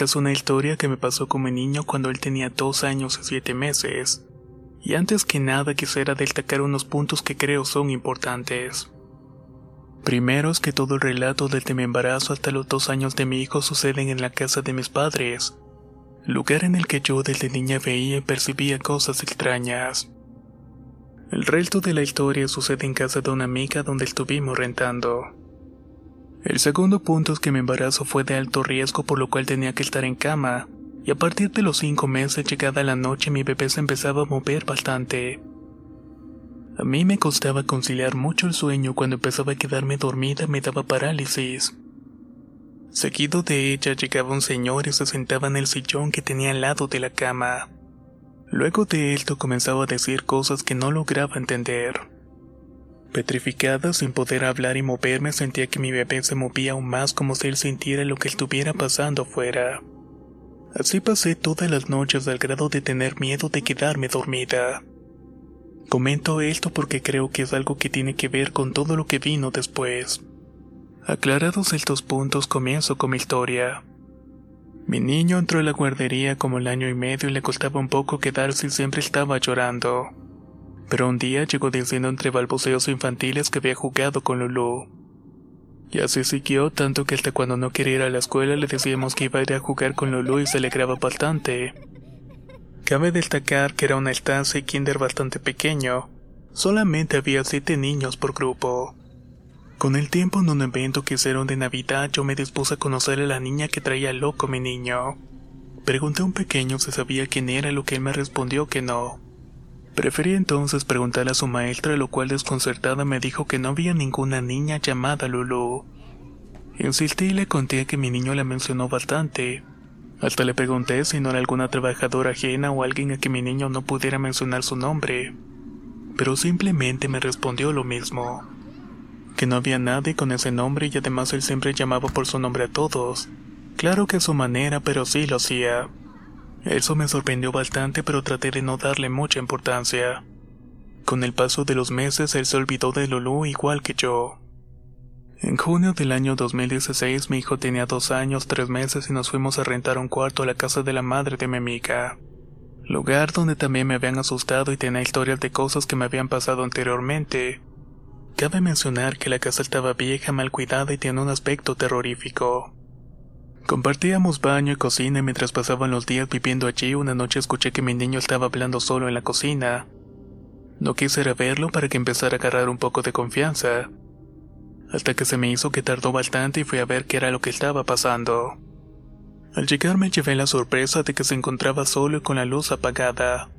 Es una historia que me pasó como niño cuando él tenía dos años y siete meses. Y antes que nada quisiera destacar unos puntos que creo son importantes. Primero es que todo el relato desde mi embarazo hasta los dos años de mi hijo suceden en la casa de mis padres, lugar en el que yo desde niña veía y percibía cosas extrañas. El resto de la historia sucede en casa de una amiga donde estuvimos rentando. El segundo punto es que mi embarazo fue de alto riesgo por lo cual tenía que estar en cama, y a partir de los cinco meses llegada la noche mi bebé se empezaba a mover bastante. A mí me costaba conciliar mucho el sueño cuando empezaba a quedarme dormida me daba parálisis. Seguido de ella llegaba un señor y se sentaba en el sillón que tenía al lado de la cama. Luego de esto comenzaba a decir cosas que no lograba entender. Petrificada, sin poder hablar y moverme, sentía que mi bebé se movía aún más como si él sintiera lo que estuviera pasando afuera. Así pasé todas las noches al grado de tener miedo de quedarme dormida. Comento esto porque creo que es algo que tiene que ver con todo lo que vino después. Aclarados estos puntos, comienzo con mi historia. Mi niño entró a la guardería como el año y medio y le costaba un poco quedarse y siempre estaba llorando. Pero un día llegó diciendo entre balbuceos infantiles que había jugado con Lulu. Y así siguió, tanto que hasta cuando no quería ir a la escuela le decíamos que iba a ir a jugar con Lulu y se alegraba bastante. Cabe destacar que era una estancia y kinder bastante pequeño. Solamente había siete niños por grupo. Con el tiempo en un evento que hicieron de Navidad yo me dispuse a conocer a la niña que traía loco mi niño. Pregunté a un pequeño si sabía quién era, lo que él me respondió que no. Preferí entonces preguntarle a su maestra, lo cual desconcertada me dijo que no había ninguna niña llamada Lulu. Insistí y le conté que mi niño la mencionó bastante. Hasta le pregunté si no era alguna trabajadora ajena o alguien a que mi niño no pudiera mencionar su nombre. Pero simplemente me respondió lo mismo. Que no había nadie con ese nombre y además él siempre llamaba por su nombre a todos. Claro que a su manera, pero sí lo hacía. Eso me sorprendió bastante, pero traté de no darle mucha importancia. Con el paso de los meses, él se olvidó de Lulu igual que yo. En junio del año 2016, mi hijo tenía dos años, tres meses y nos fuimos a rentar un cuarto a la casa de la madre de mi amiga. Lugar donde también me habían asustado y tenía historias de cosas que me habían pasado anteriormente. Cabe mencionar que la casa estaba vieja, mal cuidada y tenía un aspecto terrorífico. Compartíamos baño y cocina y mientras pasaban los días viviendo allí, una noche escuché que mi niño estaba hablando solo en la cocina. No quise ir verlo para que empezara a agarrar un poco de confianza. Hasta que se me hizo que tardó bastante y fui a ver qué era lo que estaba pasando. Al llegar me llevé la sorpresa de que se encontraba solo y con la luz apagada.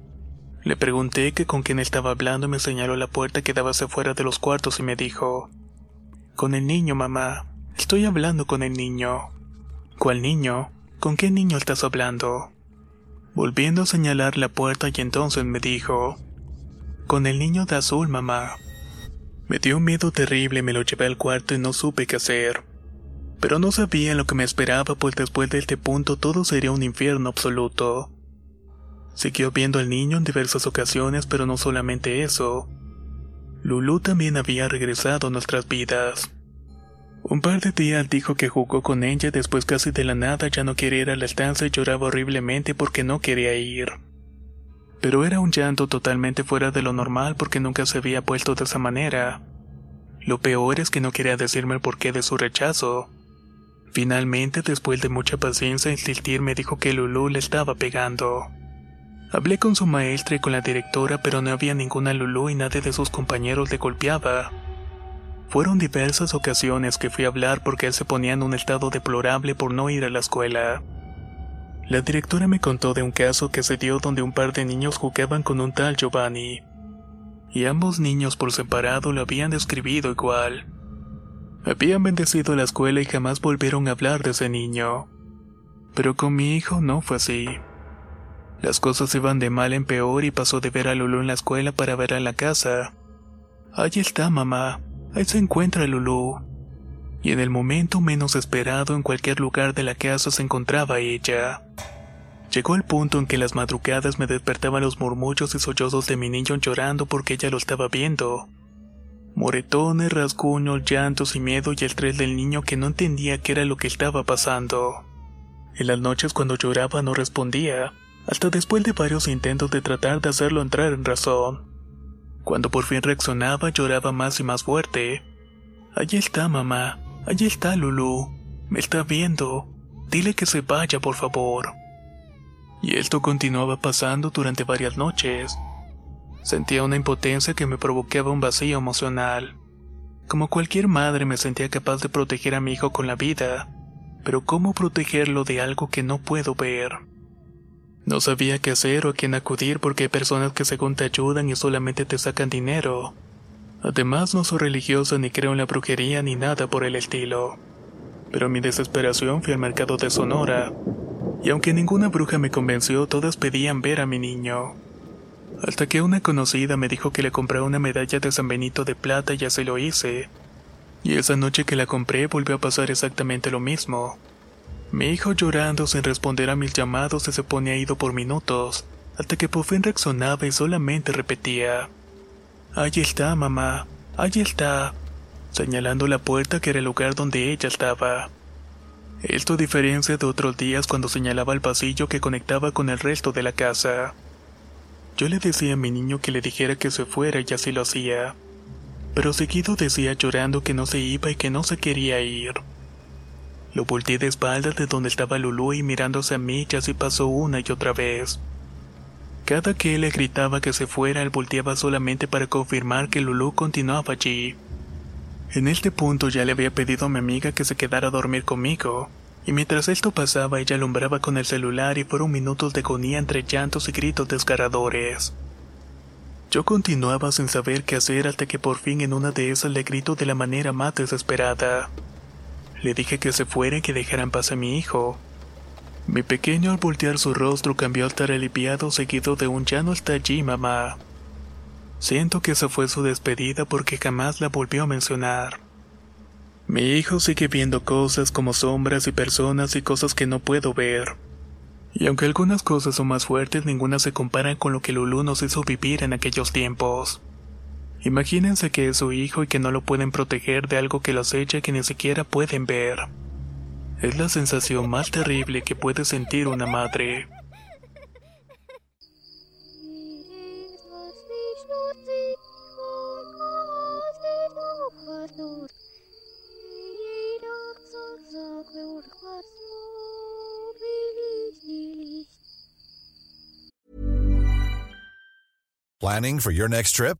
Le pregunté que con quién estaba hablando y me señaló la puerta que daba hacia fuera de los cuartos y me dijo, Con el niño, mamá. Estoy hablando con el niño. ¿Cuál niño? ¿Con qué niño estás hablando? Volviendo a señalar la puerta y entonces me dijo, Con el niño de azul, mamá. Me dio un miedo terrible me lo llevé al cuarto y no supe qué hacer. Pero no sabía lo que me esperaba, pues después de este punto todo sería un infierno absoluto. Siguió viendo al niño en diversas ocasiones, pero no solamente eso. Lulu también había regresado a nuestras vidas. Un par de días dijo que jugó con ella, después casi de la nada ya no quería ir a la estancia y lloraba horriblemente porque no quería ir. Pero era un llanto totalmente fuera de lo normal porque nunca se había puesto de esa manera. Lo peor es que no quería decirme el porqué de su rechazo. Finalmente, después de mucha paciencia e insistir, me dijo que Lulu le estaba pegando. Hablé con su maestra y con la directora, pero no había ninguna Lulú y nadie de sus compañeros le golpeaba. Fueron diversas ocasiones que fui a hablar porque él se ponía en un estado deplorable por no ir a la escuela. La directora me contó de un caso que se dio donde un par de niños jugaban con un tal Giovanni. Y ambos niños por separado lo habían describido igual. Habían bendecido la escuela y jamás volvieron a hablar de ese niño. Pero con mi hijo no fue así. Las cosas iban de mal en peor y pasó de ver a Lulu en la escuela para ver a la casa. Ahí está, mamá. Ahí se encuentra Lulu. Y en el momento menos esperado en cualquier lugar de la casa se encontraba ella. Llegó el punto en que las madrugadas me despertaban los murmullos y sollozos de mi niño llorando porque ella lo estaba viendo. Moretones, rasguños, llantos y miedo y el estrés del niño que no entendía qué era lo que estaba pasando. En las noches cuando lloraba no respondía, hasta después de varios intentos de tratar de hacerlo entrar en razón. Cuando por fin reaccionaba lloraba más y más fuerte. Allí está, mamá. Allí está, Lulu. Me está viendo. Dile que se vaya, por favor. Y esto continuaba pasando durante varias noches. Sentía una impotencia que me provocaba un vacío emocional. Como cualquier madre me sentía capaz de proteger a mi hijo con la vida, pero ¿cómo protegerlo de algo que no puedo ver? No sabía qué hacer o a quién acudir porque hay personas que según te ayudan y solamente te sacan dinero. Además no soy religiosa ni creo en la brujería ni nada por el estilo. Pero mi desesperación fui al mercado de Sonora, y aunque ninguna bruja me convenció, todas pedían ver a mi niño. Hasta que una conocida me dijo que le compré una medalla de San Benito de plata y así lo hice. Y esa noche que la compré volvió a pasar exactamente lo mismo. Mi hijo llorando sin responder a mis llamados se ponía ido por minutos, hasta que por fin reaccionaba y solamente repetía. Allí está, mamá, allí está, señalando la puerta que era el lugar donde ella estaba. Esto a diferencia de otros días cuando señalaba el pasillo que conectaba con el resto de la casa. Yo le decía a mi niño que le dijera que se fuera y así lo hacía. Pero seguido decía llorando que no se iba y que no se quería ir. Lo volteé de espaldas de donde estaba Lulú y mirándose a mí ya así pasó una y otra vez. Cada que él le gritaba que se fuera, él volteaba solamente para confirmar que Lulú continuaba allí. En este punto ya le había pedido a mi amiga que se quedara a dormir conmigo, y mientras esto pasaba ella alumbraba con el celular y fueron minutos de agonía entre llantos y gritos desgarradores. Yo continuaba sin saber qué hacer hasta que por fin en una de esas le grito de la manera más desesperada. Le dije que se fuera y que dejara en paz a mi hijo. Mi pequeño al voltear su rostro cambió al estar aliviado seguido de un ya no está allí, mamá. Siento que esa fue su despedida porque jamás la volvió a mencionar. Mi hijo sigue viendo cosas como sombras y personas y cosas que no puedo ver. Y aunque algunas cosas son más fuertes, ninguna se compara con lo que Lulu nos hizo vivir en aquellos tiempos. Imagínense que es su hijo y que no lo pueden proteger de algo que los echa que ni siquiera pueden ver. Es la sensación más terrible que puede sentir una madre. Planning for your next trip?